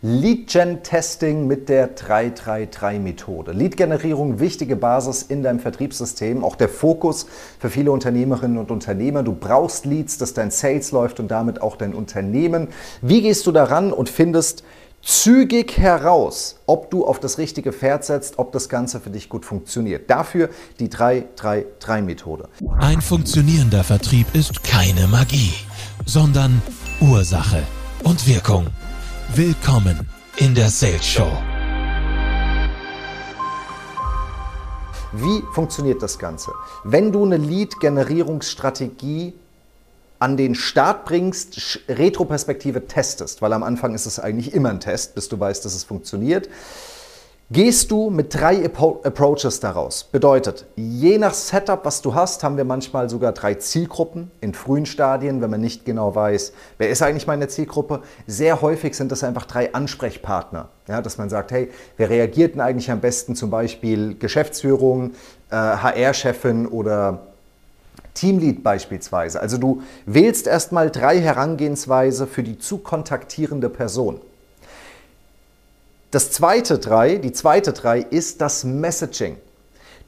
Lead-Gen-Testing mit der 333-Methode. Lead-Generierung, wichtige Basis in deinem Vertriebssystem, auch der Fokus für viele Unternehmerinnen und Unternehmer. Du brauchst Leads, dass dein Sales läuft und damit auch dein Unternehmen. Wie gehst du daran und findest zügig heraus, ob du auf das richtige Pferd setzt, ob das Ganze für dich gut funktioniert. Dafür die 333-Methode. Ein funktionierender Vertrieb ist keine Magie, sondern Ursache und Wirkung. Willkommen in der Sales Show. Wie funktioniert das Ganze? Wenn du eine Lead-Generierungsstrategie an den Start bringst, Retroperspektive testest, weil am Anfang ist es eigentlich immer ein Test, bis du weißt, dass es funktioniert, gehst du mit drei Approaches daraus. Bedeutet, je nach Setup, was du hast, haben wir manchmal sogar drei Zielgruppen in frühen Stadien, wenn man nicht genau weiß, wer ist eigentlich meine Zielgruppe. Sehr häufig sind das einfach drei Ansprechpartner. Ja, dass man sagt, hey, wer reagiert denn eigentlich am besten zum Beispiel Geschäftsführung, äh, HR-Chefin oder Teamlead beispielsweise. Also du wählst erstmal drei Herangehensweise für die zu kontaktierende Person. Das zweite drei, die zweite drei ist das Messaging.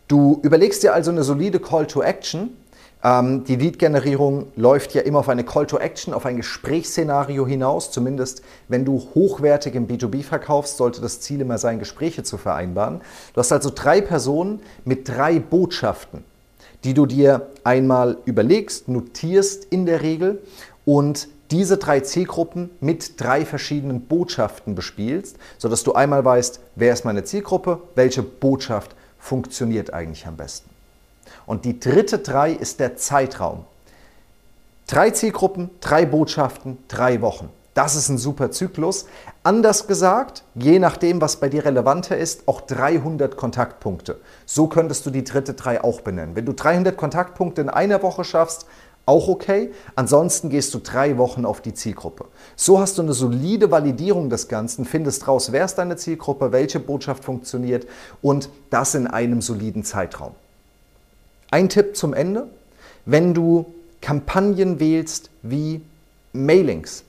Du überlegst dir also eine solide Call to Action. Ähm, die Lead-Generierung läuft ja immer auf eine Call to Action, auf ein Gesprächsszenario hinaus. Zumindest wenn du hochwertig im B2B verkaufst, sollte das Ziel immer sein, Gespräche zu vereinbaren. Du hast also drei Personen mit drei Botschaften die du dir einmal überlegst, notierst in der Regel und diese drei Zielgruppen mit drei verschiedenen Botschaften bespielst, sodass du einmal weißt, wer ist meine Zielgruppe, welche Botschaft funktioniert eigentlich am besten. Und die dritte drei ist der Zeitraum. Drei Zielgruppen, drei Botschaften, drei Wochen. Das ist ein super Zyklus. Anders gesagt, je nachdem, was bei dir relevanter ist, auch 300 Kontaktpunkte. So könntest du die dritte drei auch benennen. Wenn du 300 Kontaktpunkte in einer Woche schaffst, auch okay. Ansonsten gehst du drei Wochen auf die Zielgruppe. So hast du eine solide Validierung des Ganzen, findest raus, wer ist deine Zielgruppe, welche Botschaft funktioniert und das in einem soliden Zeitraum. Ein Tipp zum Ende, wenn du Kampagnen wählst wie Mailings,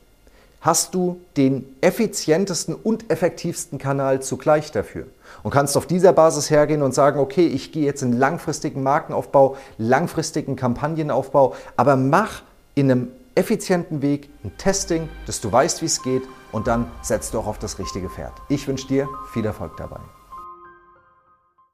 hast du den effizientesten und effektivsten Kanal zugleich dafür. Und kannst auf dieser Basis hergehen und sagen, okay, ich gehe jetzt in langfristigen Markenaufbau, langfristigen Kampagnenaufbau, aber mach in einem effizienten Weg ein Testing, dass du weißt, wie es geht und dann setzt du auch auf das richtige Pferd. Ich wünsche dir viel Erfolg dabei.